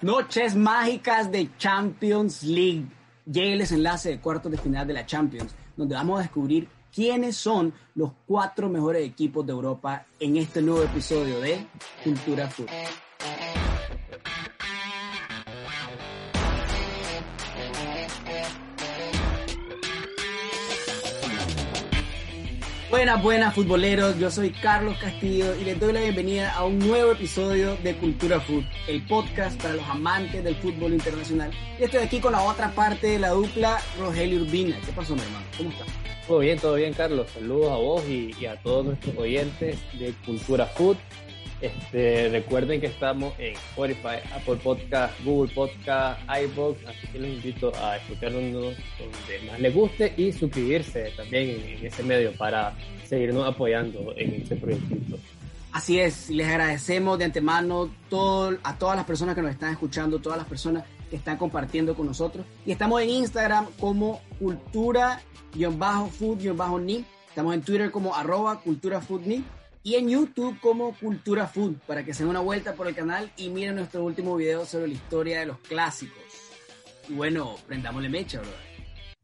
Noches mágicas de Champions League. Llega el desenlace de cuartos de final de la Champions, donde vamos a descubrir quiénes son los cuatro mejores equipos de Europa en este nuevo episodio de Cultura Fútbol. Buenas, buenas futboleros, yo soy Carlos Castillo y les doy la bienvenida a un nuevo episodio de Cultura Food, el podcast para los amantes del fútbol internacional. Y estoy aquí con la otra parte de la dupla, Rogelio Urbina. ¿Qué pasó, mi hermano? ¿Cómo estás? Todo bien, todo bien, Carlos. Saludos a vos y, a todos nuestros oyentes de Cultura Food. Este, recuerden que estamos en Spotify, Apple Podcast, Google Podcast, iBox, así que les invito a escucharnos donde más les guste y suscribirse también en, ese medio para seguirnos apoyando en este proyecto. Así es, les agradecemos de antemano a todas las personas que nos están escuchando, todas las personas que están compartiendo con nosotros. Y estamos en Instagram como cultura-food-ni. Estamos en Twitter como arroba culturafoodni y en YouTube como Cultura Food para que se den una vuelta por el canal y miren nuestro último video sobre la historia de los clásicos. Y bueno, prendámosle mecha, bro.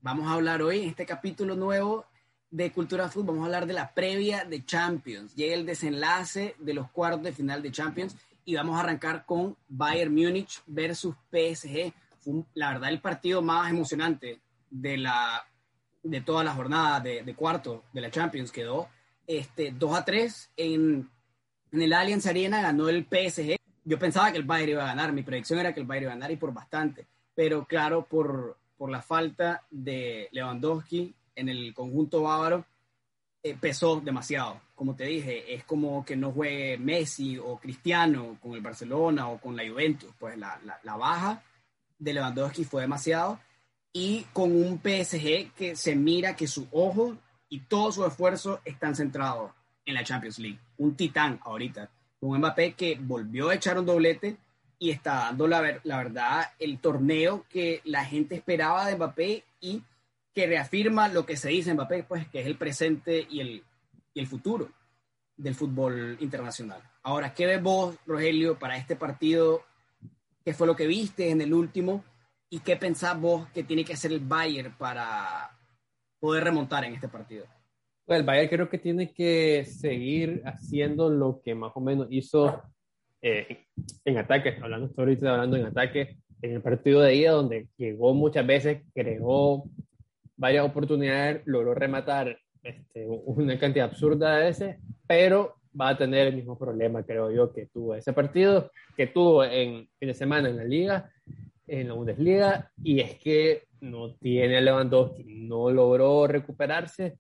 Vamos a hablar hoy en este capítulo nuevo de Cultura Food, vamos a hablar de la previa de Champions. Llega el desenlace de los cuartos de final de Champions y vamos a arrancar con Bayern Múnich versus PSG. Fue la verdad el partido más emocionante de la de toda la jornada de, de cuarto de la Champions quedó este, 2 a 3 en, en el Allianz Arena, ganó el PSG. Yo pensaba que el Bayern iba a ganar, mi predicción era que el Bayern iba a ganar y por bastante, pero claro, por, por la falta de Lewandowski en el conjunto bávaro, eh, pesó demasiado. Como te dije, es como que no juegue Messi o Cristiano con el Barcelona o con la Juventus, pues la, la, la baja de Lewandowski fue demasiado y con un PSG que se mira que su ojo y todo su esfuerzo están centrados en la Champions League. Un titán ahorita. Un Mbappé que volvió a echar un doblete y está dando la, la verdad el torneo que la gente esperaba de Mbappé y que reafirma lo que se dice Mbappé, pues que es el presente y el, y el futuro del fútbol internacional. Ahora, ¿qué ves vos, Rogelio, para este partido? ¿Qué fue lo que viste en el último? ¿Y qué pensás vos que tiene que hacer el Bayern para poder remontar en este partido? Pues el Bayern creo que tiene que seguir haciendo lo que más o menos hizo eh, en ataque, hablando ahorita hablando en ataque, en el partido de ida donde llegó muchas veces, creó varias oportunidades, logró rematar este, una cantidad absurda de veces, pero va a tener el mismo problema, creo yo, que tuvo ese partido, que tuvo en fin de semana en la liga, en la Bundesliga, y es que no tiene a Lewandowski, no logró recuperarse,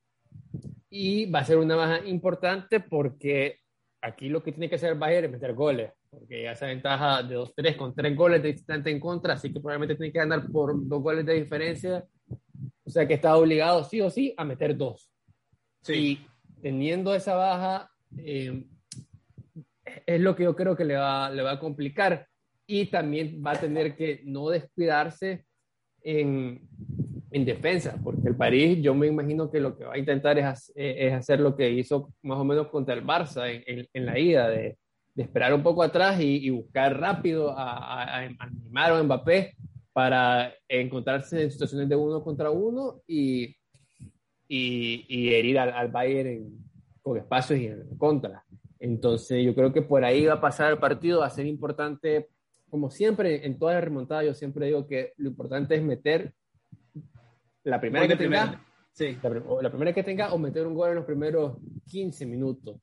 y va a ser una baja importante porque aquí lo que tiene que hacer Bayern es meter goles, porque ya esa ventaja de 2-3 con 3 goles de distante en contra, así que probablemente tiene que ganar por dos goles de diferencia, o sea que está obligado sí o sí a meter dos. Sí. Y teniendo esa baja, eh, es lo que yo creo que le va, le va a complicar y también va a tener que no descuidarse en, en defensa, porque el París yo me imagino que lo que va a intentar es, es hacer lo que hizo más o menos contra el Barça en, en, en la ida, de, de, esperar un poco atrás y, y buscar rápido a, a, a, Mbappé para encontrarse en situaciones de uno contra uno y, y, y herir al, al Bayern con espacios y en contra. Entonces yo creo que por ahí va a pasar el partido, va a ser importante, como siempre en todas las remontadas, yo siempre digo que lo importante es meter la primera que tenga, sí. la, la, primera que tenga o meter un gol en los primeros 15 minutos.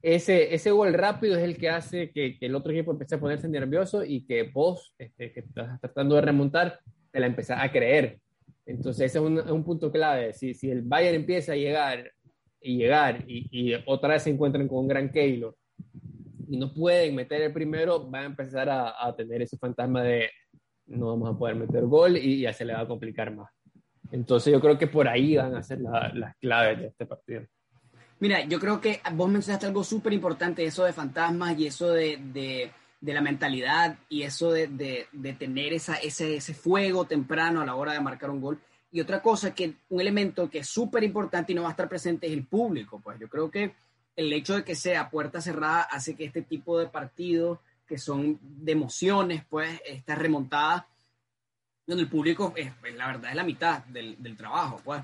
Ese, ese gol rápido es el que hace que, que el otro equipo empiece a ponerse nervioso y que vos, este, que estás tratando de remontar, te la empezás a creer. Entonces ese es un, un punto clave. Si, si el Bayern empieza a llegar y llegar y, y otra vez se encuentran con un gran Keylor y no pueden meter el primero, van a empezar a, a tener ese fantasma de no vamos a poder meter gol y ya se le va a complicar más. Entonces yo creo que por ahí van a ser la, las claves de este partido. Mira, yo creo que vos mencionaste algo súper importante, eso de fantasmas y eso de, de, de la mentalidad y eso de, de tener esa, ese, ese, fuego temprano a la hora de marcar un gol. Y otra cosa, que un elemento que es súper importante y no va a estar presente es el público. Pues yo creo que el hecho de que sea puerta cerrada hace que este tipo de partidos que son de emociones, pues, estas remontadas, donde el público, es, la verdad, es la mitad del, del trabajo, pues.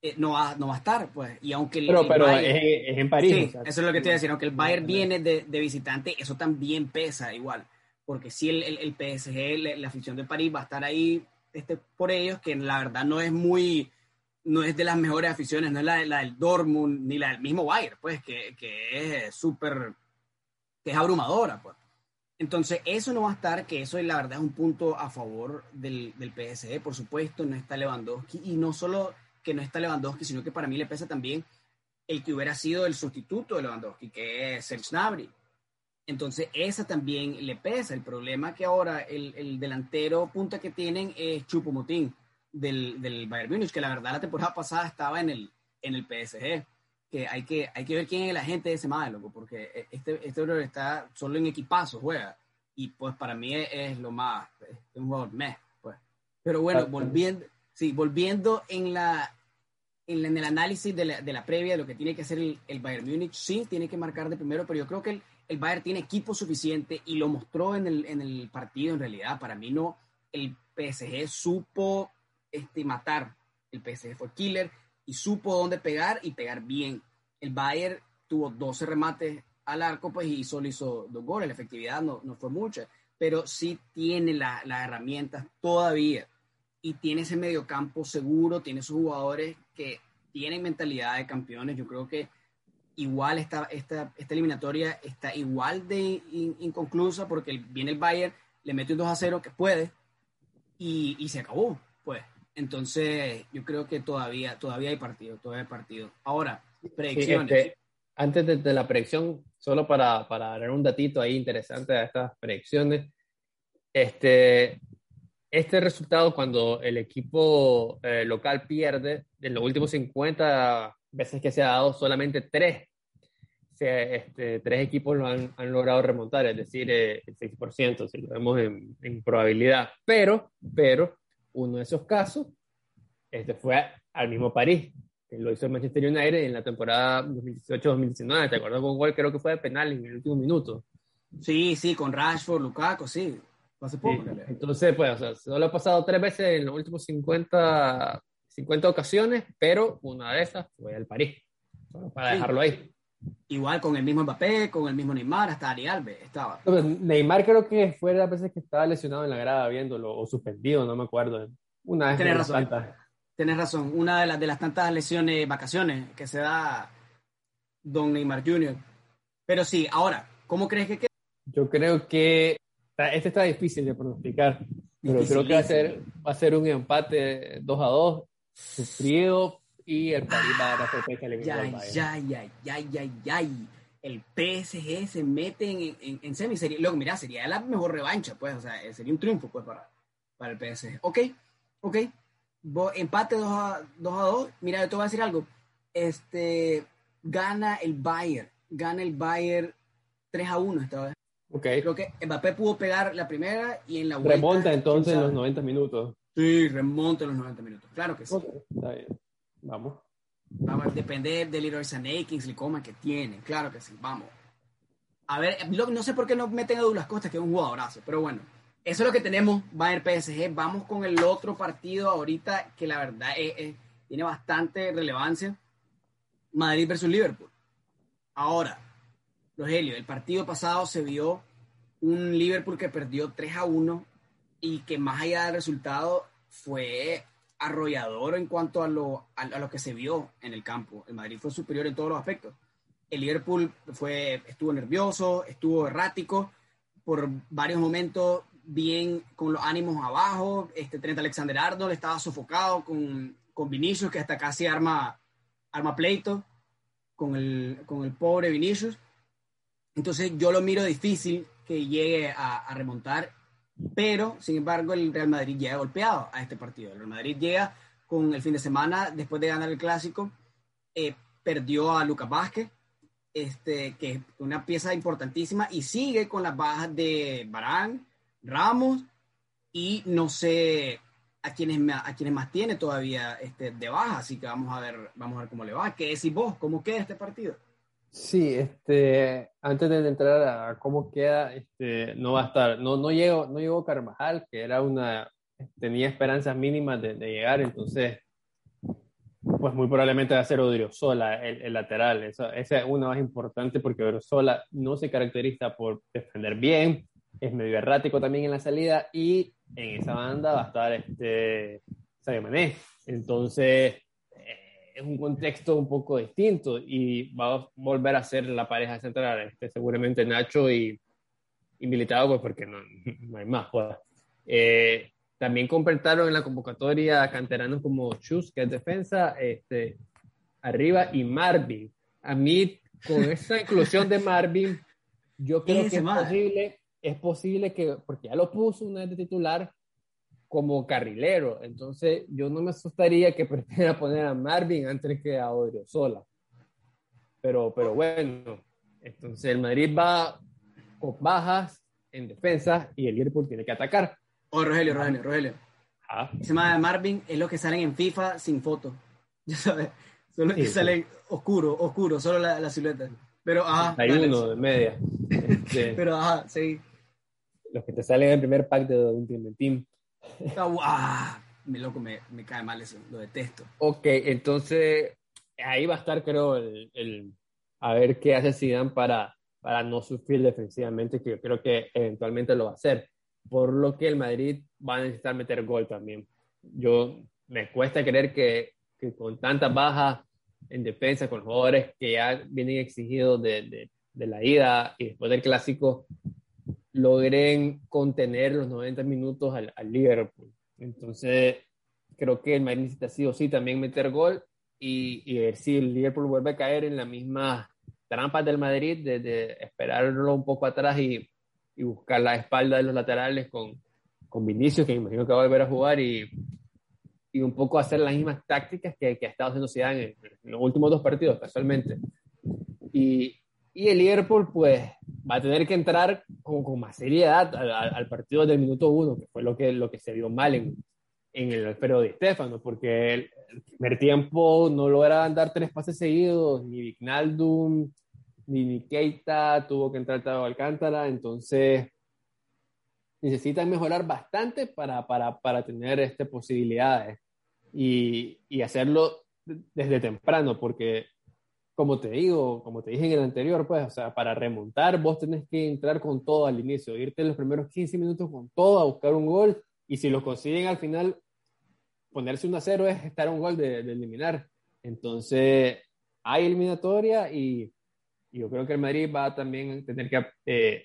Eh, no, va, no va a estar, pues. Y aunque el, pero, pero es, en París. Sí, eso es lo que te iba a decir. Aunque el Bayern viene de, de, visitante, eso también pesa igual. Porque si el, el, el PSG, la, la, afición de París va a estar ahí este, por ellos, que la verdad no es muy, no es de las mejores aficiones, no es la, la del Dortmund ni la del mismo Bayern, pues, que, que es súper, que es abrumadora, pues. Entonces, eso no va a estar, que eso la verdad es un punto a favor del, del PSG, por supuesto, no está Lewandowski, y no solo que no está Lewandowski, sino que para mí le pesa también el que hubiera sido el sustituto de Lewandowski, que es Serge Gnabry. Entonces, esa también le pesa. El problema que ahora el, el delantero punta que tienen es Chupomotín del, del Bayern Munich, que la verdad la temporada pasada estaba en el, en el PSG. Que hay, que hay que ver quién es la gente de ese madre, loco, porque este, este está solo en equipazo, juega. Y pues para mí es, lo más, es un jugador meh, pues. Pero bueno, volviendo, sí, volviendo en la, en, el análisis de la, de la, previa de lo que tiene que hacer el, el, Bayern Múnich, sí, tiene que marcar de primero, pero yo creo que el, el Bayern tiene equipo suficiente y lo mostró en el, en el partido en realidad. Para mí no, el PSG supo este, matar. El PSG fue killer y supo dónde pegar y pegar bien. El Bayern tuvo 12 remates al arco pues, y solo hizo dos goles. La efectividad no, no fue mucha, pero sí tiene las la herramientas todavía y tiene ese mediocampo seguro, tiene sus jugadores que tienen mentalidad de campeones. Yo creo que igual esta, esta, esta eliminatoria está igual de inconclusa porque viene el Bayern, le mete un 2 a 0 que puede y, y se acabó. Entonces, yo creo que todavía, todavía hay partido, todavía hay partido. Ahora, predicciones. Este, antes de, la predicción, solo para, para dar un datito ahí interesante a estas predicciones, este, este resultado cuando el equipo eh, local pierde, en los últimos 50 veces que se ha dado, solamente tres, este, tres equipos lo han, han, logrado remontar, es decir, eh, el 6%, si lo vemos en, en, probabilidad. Pero, pero, uno de esos casos este, fue al mismo París, que lo hizo el Manchester United en la temporada 2018-2019. ¿Te acuerdas con gol? Creo que fue de penal en el último minuto. Sí, sí, con Rashford, Lukaku, sí. Hace poco. Sí. Entonces, pues, o sea, solo ha pasado tres veces en los últimos 50, 50 ocasiones, pero una de esas fue al París. Solo para sí. dejarlo ahí. Igual con el mismo Mbappé, con el mismo Neymar, hasta Ari Alves estaba. No, Neymar creo que fue las veces que estaba lesionado en la grada viéndolo, o suspendido, no me acuerdo. Una vez. Tienes razón. Tienes razón. Una de las, de las tantas lesiones, vacaciones que se da Don Neymar Jr. Pero sí, ahora, ¿cómo crees que queda? Yo creo que este está difícil de pronosticar, pero creo que va a ser, va a ser un empate 2 a 2, sufrido, y el París va a dar la sorpresa ya, ya, ya, ya, ya, ya, El PSG se mete en, en, en semiserie. Luego, mira, sería la mejor revancha, pues, o sea, sería un triunfo, pues, para, para el PSG. Ok, ok. Empate 2 a 2. A 2. Mira, yo te voy a decir algo. Este, gana el Bayern, gana el Bayern 3 a 1 esta vez. Okay. Creo que Mbappé pudo pegar la primera y en la vuelta. Remonta entonces en los 90 minutos. Sí, remonta en los 90 minutos. Claro que sí. Okay, está bien. Vamos. Vamos a depender del Leroy Sané, Kingsley Coman que tiene. Claro que sí, vamos. A ver, no sé por qué no meten a Douglas Costa, que es un jugadorazo, pero bueno. Eso es lo que tenemos, Bayern PSG. Vamos con el otro partido ahorita que la verdad tiene bastante relevancia. Madrid versus Liverpool. Ahora, Rogelio, el partido pasado se vio un Liverpool que perdió 3 a 1 y que más allá del resultado fue arrollador en cuanto a lo, a, lo que se vio en el campo. El Madrid fue superior en todos los aspectos. El Liverpool fue, estuvo nervioso, estuvo errático, por varios momentos bien con los ánimos abajo. Este Trent Alexander Arnold estaba sofocado con, con Vinicius, que hasta casi arma, arma pleito con el, con el pobre Vinicius. Entonces yo lo miro difícil que llegue a remontar pero, sin embargo, el Real Madrid llega golpeado a este partido. El Real Madrid llega con el fin de semana, después de ganar el clásico, eh, perdió a Lucas Vázquez, este, que es una pieza importantísima, y sigue con las bajas de Barán, Ramos, y no sé a quienes, a quienes más tiene todavía este, de baja, así que vamos a ver, vamos a ver cómo le va. ¿Qué decís vos? ¿Cómo queda este partido? Sí, este, antes de entrar a cómo queda, este, no va a estar, no, no llegó, no llegó Carvajal, que era una, tenía esperanzas mínimas de, de llegar, entonces, pues muy probablemente va a ser Odriozola el, el lateral. Esa, es una más importante porque Odriozola no se caracteriza por defender bien, es medio errático también en la salida y en esa banda va a estar este Sadio Mané. Entonces, es un contexto un poco distinto y va a volver a ser la pareja central, este, seguramente Nacho y, y Militado, pues porque no, no hay más. Pues. Eh, también completaron en la convocatoria canteranos como Chus, que es defensa, este, arriba, y Marvin. A mí, con esa inclusión de Marvin, yo creo que es posible, es posible que, porque ya lo puso una vez de titular, como carrilero. Entonces, yo no me asustaría que prefiera poner a Marvin antes que a Odriozola. Pero, pero bueno, entonces el Madrid va con bajas en defensa y el Liverpool tiene que atacar. Oh, Rogelio, Rogelio, Rogelio. Ah. Se llama Marvin, es lo que salen en FIFA sin foto. Ya sabes, solo sí, que sí. salen oscuro, oscuro, solo la, la silueta. Pero, ajá. Hay uno de media. Este, Pero, ajá, sí. Los que te salen en el primer pack de Ultimate Team. Ah, me loco, me, me, cae mal eso, lo detesto. Ok, entonces ahí va a estar, creo, el, el a ver qué hace Zidane para, para no sufrir defensivamente, que yo creo que eventualmente lo va a hacer. Por lo que el Madrid va a necesitar meter gol también. Yo me cuesta creer que, que con tantas bajas en defensa, con jugadores que ya vienen exigidos de, de, de la ida y después del clásico, logren contener los 90 minutos al, Liverpool. Entonces, creo que el Madrid necesita sí o sí también meter gol y, y ver si el Liverpool vuelve a caer en la misma trampa del Madrid de, esperarlo un poco atrás y, buscar la espalda de los laterales con, con Vinicius, que imagino que va a volver a jugar y, y un poco hacer las mismas tácticas que, que ha estado haciendo Zidane en, en los últimos dos partidos, casualmente. Y, y el Liverpool, pues, va a tener que entrar con, con más seriedad al, al, partido del minuto uno, que fue lo que, lo que se vio mal en, en el Alfredo Di Stefano, porque el, primer tiempo no lograban dar tres pases seguidos, ni Vignaldum, ni, ni Keita, tuvo que entrar Tavo Alcántara, entonces necesitan mejorar bastante para, para, para tener este, posibilidades y, y hacerlo desde temprano, porque como te digo, como te dije en el anterior, pues, o sea, para remontar vos tenés que entrar con todo al inicio, irte los primeros 15 minutos con todo a buscar un gol y si lo consiguen al final, ponerse 1 a 0 es estar un gol de, de eliminar. Entonces, hay eliminatoria y, y, yo creo que el Madrid va a también tener que, eh,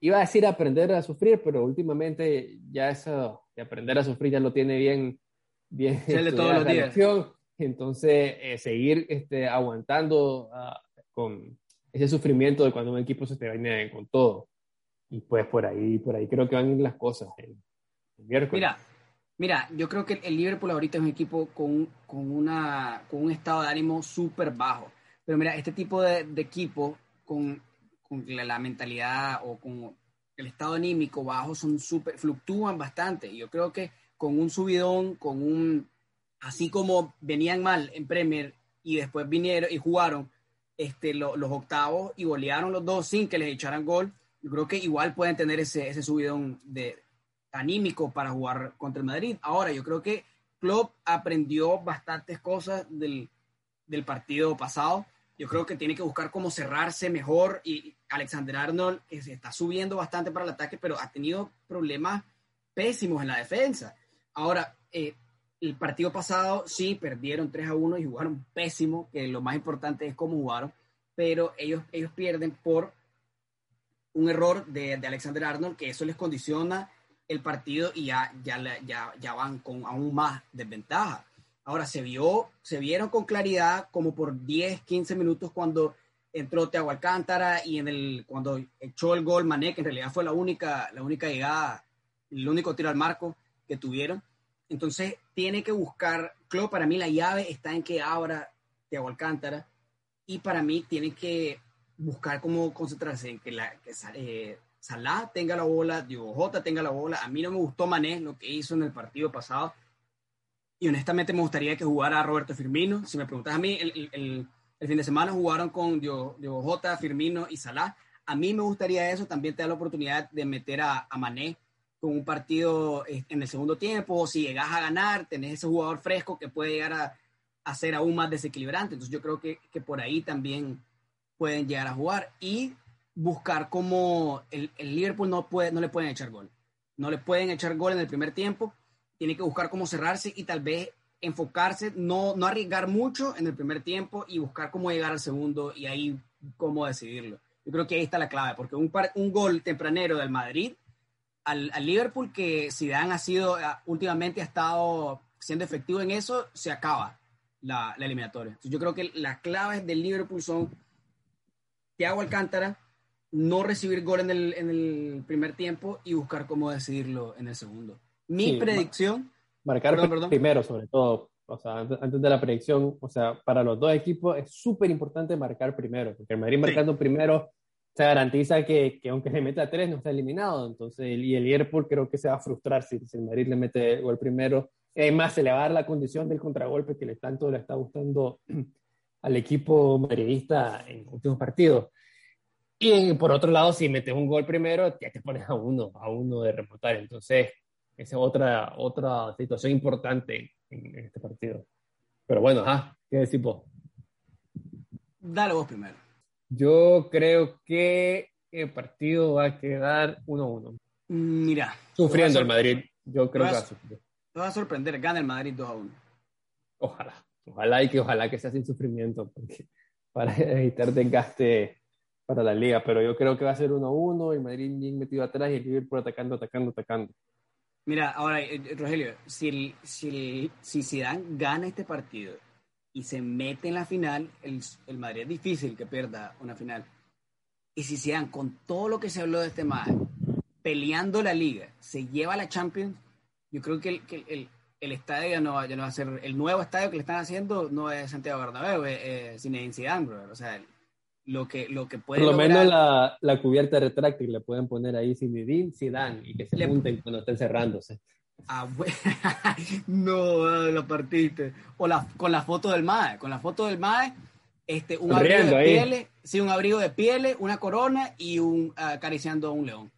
iba a decir aprender a sufrir, pero últimamente ya eso de aprender a sufrir ya lo tiene bien, bien. de todos los días. Lección entonces, eh, seguir este, aguantando uh, con ese sufrimiento de cuando un equipo se te viene con todo. Y pues por ahí, por ahí creo que van a ir las cosas el, el miércoles. Mira, mira, yo creo que el Liverpool ahorita es un equipo con, con, una, con un estado de ánimo súper bajo. Pero mira, este tipo de, de equipo con, con la, la, mentalidad o con el estado anímico bajo son súper, fluctúan bastante. Yo creo que con un subidón, con un así como venían mal en Premier y después vinieron y jugaron este, lo, los octavos y golearon los dos sin que les echaran gol, yo creo que igual pueden tener ese, ese subidón de, anímico para jugar contra el Madrid. Ahora, yo creo que Klopp aprendió bastantes cosas del, partido pasado. Yo creo que tiene que buscar cómo cerrarse mejor y Alexander Arnold que se está subiendo bastante para el ataque, pero ha tenido problemas pésimos en la defensa. Ahora, eh, el partido pasado sí perdieron 3 a 1 y jugaron pésimo, que lo más importante es cómo jugaron, pero ellos, ellos pierden por un error de, de Alexander Arnold, que eso les condiciona el partido y ya, ya, ya, ya van con aún más desventaja. Ahora se vio, se vieron con claridad como por 10, 15 minutos cuando entró Teago Alcántara y en el, cuando echó el gol Mané, que en realidad fue la única, la única llegada, el único tiro al marco que tuvieron entonces tiene que buscar, Klopp para mí la llave está en que abra Thiago Alcántara y para mí tiene que buscar cómo concentrarse en que, la, que eh, Salah tenga la bola, Diego Jota tenga la bola. A mí no me gustó Mané lo que hizo en el partido pasado y honestamente me gustaría que jugara Roberto Firmino. Si me preguntas a mí, el, el, fin de semana jugaron con Diogo, Jota, Firmino y Salah. A mí me gustaría eso, también te da la oportunidad de meter a, a Mané con un partido eh, en el segundo tiempo, o si llegas a ganar, tenés ese jugador fresco que puede llegar a, a ser aún más desequilibrante. Entonces yo creo que, que, por ahí también pueden llegar a jugar y buscar como el, el, Liverpool no, puede, no le pueden echar gol. No le pueden echar gol en el primer tiempo, tiene que buscar cómo cerrarse y tal vez enfocarse, no, no arriesgar mucho en el primer tiempo y buscar cómo llegar al segundo y ahí cómo decidirlo. Yo creo que ahí está la clave, porque un, un gol tempranero del Madrid al, Liverpool, que Zidane ha sido, ah, últimamente ha estado siendo efectivo en eso, se acaba la, eliminatoria. yo creo que las claves del Liverpool son Thiago Alcántara, no recibir gol en el, en el primer tiempo y buscar cómo decidirlo en el segundo. Mi predicción... Marcar primero, sobre todo. O sea, antes, de la predicción, o sea, para los dos equipos es súper importante marcar primero, porque el Madrid marcando primero se garantiza que, que, aunque le meta tres no está eliminado. Entonces, y el Liverpool creo que se va a frustrar si, el Madrid le mete gol primero. Además, se le va a dar la condición del contragolpe que le tanto le está gustando al equipo madridista en últimos partidos. Y por otro lado, si metes un gol primero, ya te pones a uno, a uno de remontar. Entonces, esa es otra, otra situación importante en, este partido. Pero bueno, ¿qué decís vos? Dale vos primero. Yo creo que el partido va a quedar 1-1. Mira. Sufriendo el Madrid. Yo creo que va a sufrir. Te va a sorprender, gana el Madrid 2-1. Ojalá. Ojalá y que ojalá que sea sin sufrimiento, porque para evitar desgaste para la liga, pero yo creo que va a ser 1-1, el Madrid bien metido atrás y el Liverpool atacando, atacando, atacando. Mira, ahora, eh, Rogelio, si, el, si, si Zidane gana este partido y se mete en la final, el, el Madrid es difícil que pierda una final. Y si se dan con todo lo que se habló de este Madrid, peleando la liga, se lleva a la Champions, yo creo que el, que el, el estadio ya no, ya no, va a ser, el nuevo estadio que le están haciendo no es Santiago Bernabéu, es, es Zinedine Zidane, bro. O sea, lo que, lo que puede Por lo menos la, la, cubierta retráctil le pueden poner ahí Zinedine Zidane y que se le... junten cuando estén cerrándose. Ah, bueno. no, la partiste. O la, con la foto del MAE. Con la foto del MAE, este, un abrigo de pieles, sí, un abrigo de pieles, una corona y un acariciando a un león.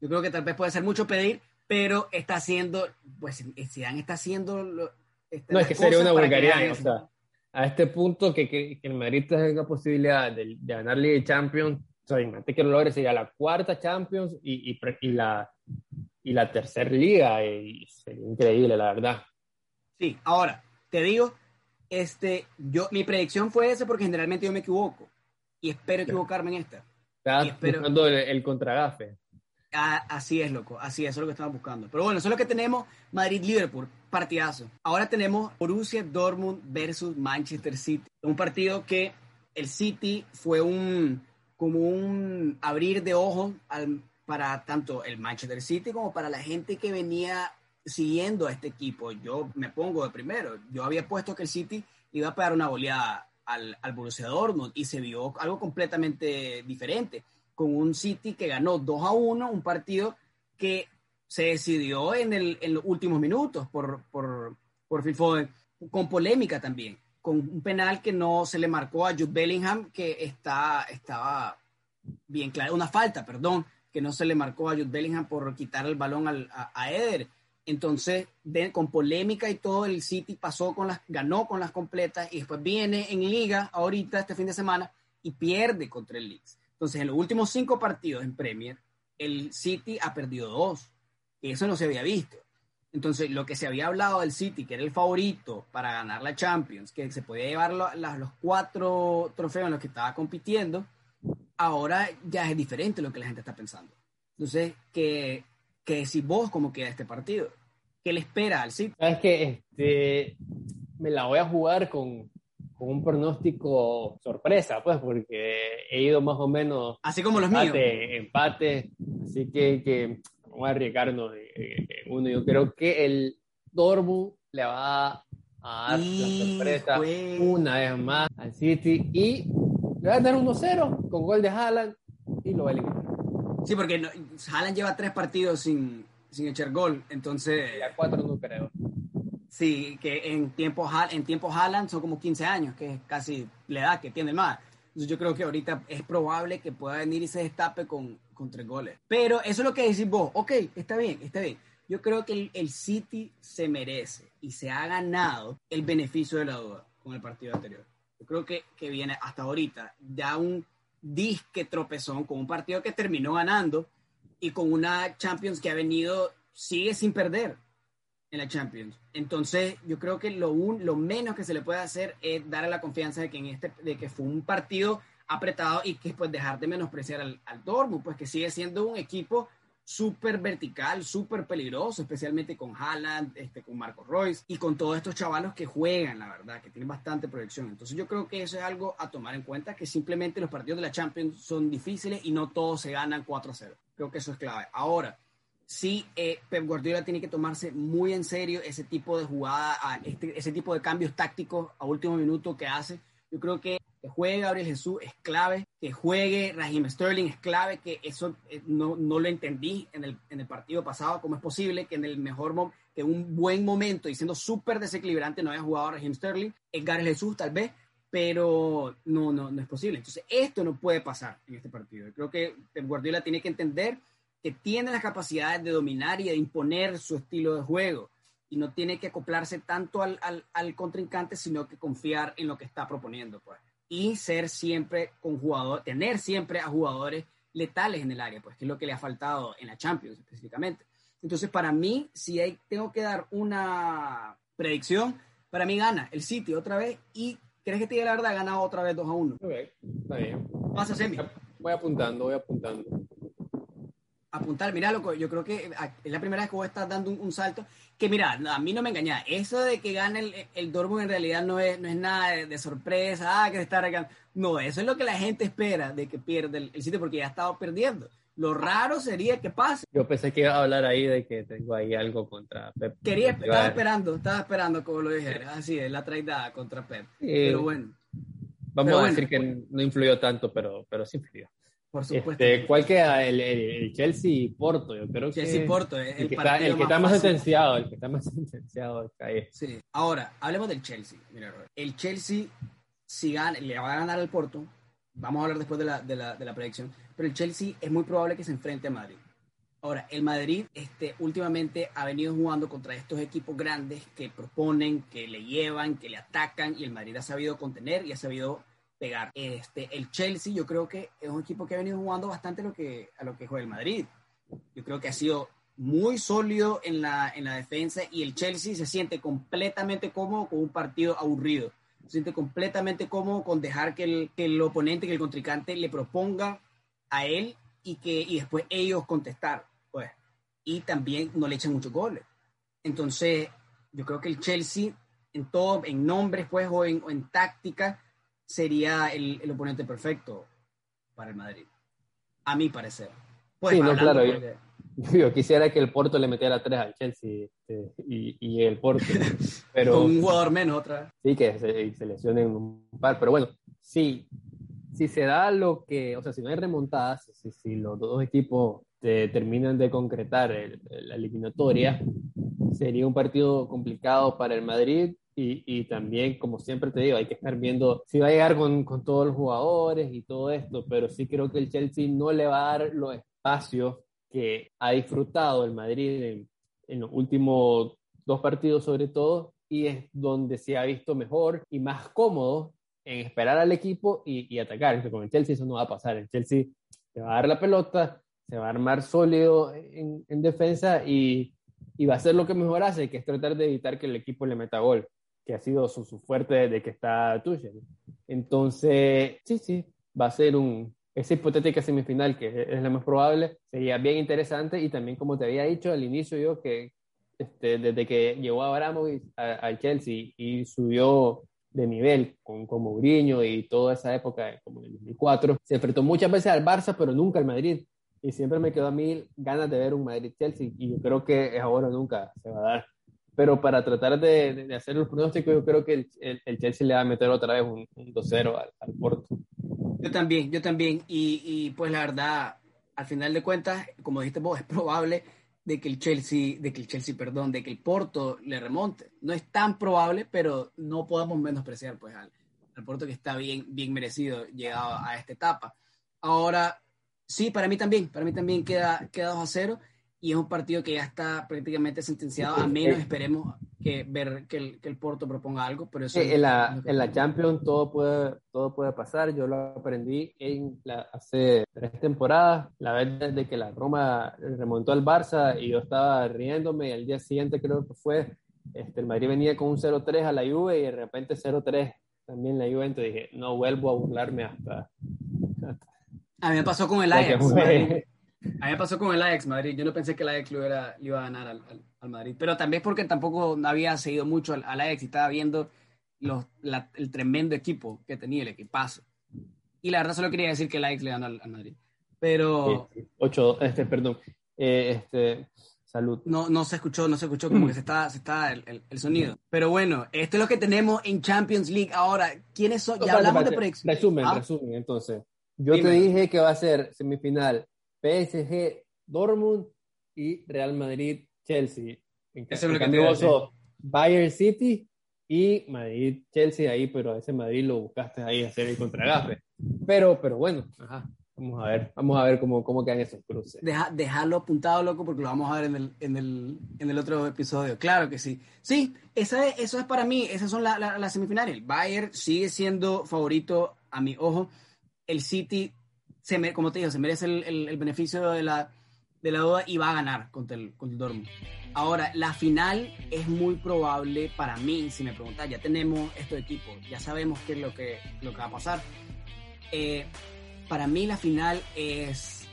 Yo creo que tal vez puede ser mucho pedir, pero está haciendo, pues Zidane está haciendo... no, es que sería una vulgaridad, o sea, a este punto que, que, el Madrid tenga posibilidad de, de ganar Liga Champions, o sea, imagínate que lo logre, sería la cuarta Champions y, y, y la y la tercera liga y sería increíble, la verdad. Sí, ahora, te digo, este, yo, mi predicción fue esa porque generalmente yo me equivoco y espero equivocarme en esta. Estás espero... buscando el, el contragafe. Ah, así es, loco, así es, eso es lo que estamos buscando. Pero bueno, eso es lo que tenemos, Madrid-Liverpool, partidazo. Ahora tenemos Borussia Dortmund versus Manchester City. Un partido que el City fue un, como un abrir de ojos al para tanto el Manchester City como para la gente que venía siguiendo a este equipo. Yo me pongo de primero. Yo había puesto que el City iba a pegar una goleada al, al Borussia Dortmund y se vio algo completamente diferente, con un City que ganó 2 a 1, un partido que se decidió en, el, en los últimos minutos por, por, por Phil Foden, con polémica también, con un penal que no se le marcó a Jude Bellingham, que está, estaba bien claro, una falta, perdón, que no se le marcó a Jude Bellingham por quitar el balón a, Eder. Entonces, con polémica y todo, el City pasó con las, ganó con las completas y después viene en liga ahorita, este fin de semana, y pierde contra el Leeds. Entonces, en los últimos cinco partidos en Premier, el City ha perdido dos. Eso no se había visto. Entonces, lo que se había hablado del City, que era el favorito para ganar la Champions, que se podía llevar los cuatro trofeos en los que estaba compitiendo, ahora ya es diferente lo que la gente está pensando. Entonces, que, que si vos cómo queda este partido, ¿qué le espera al City? Sabes que este, me la voy a jugar con, con, un pronóstico sorpresa, pues, porque he ido más o menos. Así como los empate, míos. Empate, así que, que vamos a arriesgarnos uno. Yo creo que el Dortmund le va a dar la sorpresa una vez más al City y le va a dar 1-0 con gol de Haaland y lo va a eliminar. Sí, porque no, Haaland lleva tres partidos sin, sin echar gol, entonces... Y a cuatro no creo. Sí, que en tiempo, en tiempo Haaland son como 15 años, que es casi la edad que tiene el más. Entonces yo creo que ahorita es probable que pueda venir y se destape con, con tres goles. Pero eso es lo que decís vos. Ok, está bien, está bien. Yo creo que el, el City se merece y se ha ganado el beneficio de la duda con el partido anterior. Yo creo que, que viene hasta ahorita ya un disque tropezón con un partido que terminó ganando y con una Champions que ha venido, sigue sin perder en la Champions. Entonces, yo creo que lo, un, lo menos que se le puede hacer es darle la confianza de que, en este, de que fue un partido apretado y que pues dejar de menospreciar al, al Dortmund, pues que sigue siendo un equipo súper vertical, súper peligroso, especialmente con Haaland, este, con Marco Royce y con todos estos chavalos que juegan, la verdad, que tienen bastante proyección. Entonces yo creo que eso es algo a tomar en cuenta, que simplemente los partidos de la Champions son difíciles y no todos se ganan 4-0. Creo que eso es clave. Ahora, sí, eh, Pep Guardiola tiene que tomarse muy en serio ese tipo de jugada, este, ese tipo de cambios tácticos a último minuto que hace. Yo creo que que juegue Gabriel Jesús es clave, que juegue Raheem Sterling es clave, que eso eh, no, no lo entendí en el, en el, partido pasado, cómo es posible que en el mejor que un buen momento y siendo súper desequilibrante no haya jugado Raheem Sterling, es Gabriel Jesús tal vez, pero no, no, no es posible. Entonces esto no puede pasar en este partido. creo que Guardiola tiene que entender que tiene las capacidades de dominar y de imponer su estilo de juego y no tiene que acoplarse tanto al, al, al contrincante, sino que confiar en lo que está proponiendo. Pues y ser siempre con jugadores, tener siempre a jugadores letales en el área, pues que es lo que le ha faltado en la Champions específicamente. Entonces, para mí, si hay, tengo que dar una predicción, para mí gana el City otra vez y ¿crees que te diga la verdad? Gana otra vez 2 a 1. Ok, está bien. Pasa semi. Voy apuntando, voy apuntando apuntar, mira, loco, yo creo que es la primera vez que vos estás dando un, salto, que mira, a mí no me engaña, eso de que gane el, el Dortmund en realidad no es, no es nada de, sorpresa, ah, que se está regalando, no, eso es lo que la gente espera de que pierda el, sitio porque ya ha estado perdiendo. Lo raro sería que pase. Yo pensé que iba a hablar ahí de que tengo ahí algo contra Pep. Quería, estaba esperando, estaba esperando como lo dije, así es, la traidada contra Pep. pero bueno. Vamos a decir que no influyó tanto, pero, pero sí influyó. Por supuesto. Este, ¿Cuál queda? El, el, Chelsea Porto, yo creo Chelsea que. Porto, el, el, que está, el que está más sentenciado, el que está más sentenciado ahí. Sí. Ahora, hablemos del Chelsea. Mira, el Chelsea, si gana, le va a ganar al Porto, vamos a hablar después de la, de, la, de la predicción, pero el Chelsea es muy probable que se enfrente a Madrid. Ahora, el Madrid este, últimamente ha venido jugando contra estos equipos grandes que proponen, que le llevan, que le atacan, y el Madrid ha sabido contener y ha sabido pegar. Este, el Chelsea yo creo que es un equipo que ha venido jugando bastante lo que, a lo que juega el Madrid. Yo creo que ha sido muy sólido en la, en la defensa y el Chelsea se siente completamente cómodo con un partido aburrido. Se siente completamente cómodo con dejar que el, que el oponente, que el contrincante le proponga a él y que y después ellos contestar. Pues. Y también no le echan muchos goles. Entonces, yo creo que el Chelsea en todo, en nombres pues, o en, o en táctica, sería el, el, oponente perfecto para el Madrid, a mi parecer. Pues, sí, no, claro, yo, quisiera que el Porto le metiera tres al Chelsea este, y, y, el Porto, pero... un jugador menos otra vez. Sí, que se, se lesionen un par, pero bueno, sí, si se da lo que, o sea, si no hay remontadas, si, si los dos equipos terminan de concretar la eliminatoria, sería un partido complicado para el Madrid y, y, también, como siempre te digo, hay que estar viendo si va a llegar con, con, todos los jugadores y todo esto, pero sí creo que el Chelsea no le va a dar los espacios que ha disfrutado el Madrid en, en los últimos dos partidos sobre todo, y es donde se ha visto mejor y más cómodo en esperar al equipo y, y atacar. Entonces, con el Chelsea eso no va a pasar. El Chelsea se va a dar la pelota, se va a armar sólido en, en defensa y, y va a hacer lo que mejor hace, que es tratar de evitar que el equipo le meta gol que ha sido su, su fuerte desde que está Tuchel. Entonces, sí, sí, va a ser un, esa hipotética semifinal, que es la más probable, sería bien interesante y también, como te había dicho al inicio yo, que este, desde que llegó Abramovich al Chelsea y subió de nivel con, con Mourinho y toda esa época, como en el 2004, se enfrentó muchas veces al Barça, pero nunca al Madrid. Y siempre me quedó a mí ganas de ver un Madrid-Chelsea y yo creo que ahora nunca se va a dar pero para tratar de, de, hacer los pronósticos, yo creo que el, el, Chelsea le va a meter otra vez un, un 2-0 al, al, Porto. Yo también, yo también. Y, y, pues la verdad, al final de cuentas, como dijiste vos, es probable de que el Chelsea, de que el Chelsea, perdón, de que el Porto le remonte. No es tan probable, pero no podemos menospreciar pues al, al Porto que está bien, bien merecido llegado a esta etapa. Ahora, sí, para mí también, para mí también queda, queda 2 a 0 y es un partido que ya está prácticamente sentenciado, a menos esperemos que ver que el, que el Porto proponga algo. Pero eso en, la, en la Champions todo puede, todo puede pasar. Yo lo aprendí en la, hace tres temporadas, la vez de que la Roma remontó al Barça y yo estaba riéndome y al día siguiente creo que fue, este, el Madrid venía con un 0-3 a la Juve y de repente 0-3 también la Juve, entonces dije, no vuelvo a burlarme hasta... A mí me pasó con el Ajax. A mí me pasó con el Ajax Madrid. Yo no pensé que el Ajax lo le iba a ganar al, al, Madrid. Pero también porque tampoco había seguido mucho al, Ajax y estaba viendo los, el tremendo equipo que tenía, el equipazo. Y la verdad solo quería decir que el Ajax le ganó al, Madrid. Pero... ocho, este, perdón. Eh, este, salud. No, no se escuchó, no se escuchó, como que se está, se está el, el, sonido. Pero bueno, esto es lo que tenemos en Champions League. Ahora, ¿quiénes son? Ya hablamos de predicciones. Resumen, ¿Ah? resumen, entonces. Yo te dije que va a ser semifinal PSG, Dortmund y Real Madrid, Chelsea. En Eso es lo que Bayern City y Madrid, Chelsea ahí, pero a ese Madrid lo buscaste ahí hacer el contragafe. Pero, pero bueno, ajá, vamos a ver, vamos a ver cómo, cómo quedan esos cruces. Deja, dejarlo apuntado, loco, porque lo vamos a ver en el, en el, en el otro episodio. Claro que sí. Sí, esa es, eso es para mí, esas son las semifinales. El Bayern sigue siendo favorito a mi ojo. El City se como te digo, se merece el, el, beneficio de la, de la duda y va a ganar contra el, contra el Dortmund. Ahora, la final es muy probable para mí, si me preguntas, ya tenemos estos equipos, ya sabemos qué es lo que, lo que va a pasar. Eh, para mí la final es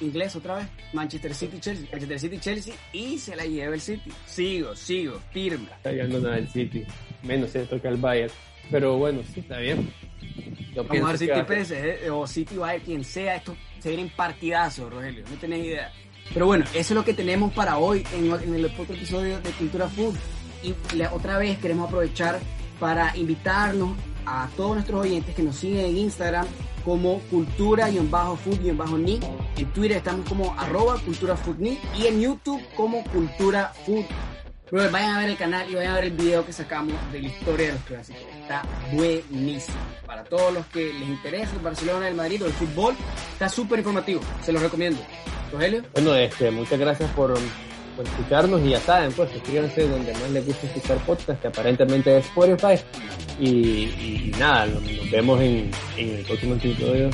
inglés otra vez, Manchester City Chelsea, Manchester City Chelsea y se la lleva el City. Sigo, sigo, firme. Está ganando nada el City, menos se toca el Bayern, pero bueno, sí está bien. Vamos a ver City PSG o City Bayern, quien sea, esto se vienen partidazos, Rogelio, no tenés idea. Pero bueno, eso es lo que tenemos para hoy en, el otro episodio de Cultura Food. Y otra vez queremos aprovechar para invitarnos a todos nuestros oyentes que nos siguen en Instagram como cultura-food-ni. En Twitter estamos como arroba cultura y en YouTube como cultura food vayan a ver el canal y vayan a ver el video que sacamos de la historia de los clásicos. Está buenísimo. Para todos los que les interesa el Barcelona, el Madrid o el fútbol, está súper informativo. Se los recomiendo. Rogelio. Bueno, este, muchas gracias por, por escucharnos y ya saben, pues suscríbanse donde más les gusta escuchar podcast, que aparentemente es Spotify. Y, nada, nos, vemos en, en el próximo episodio.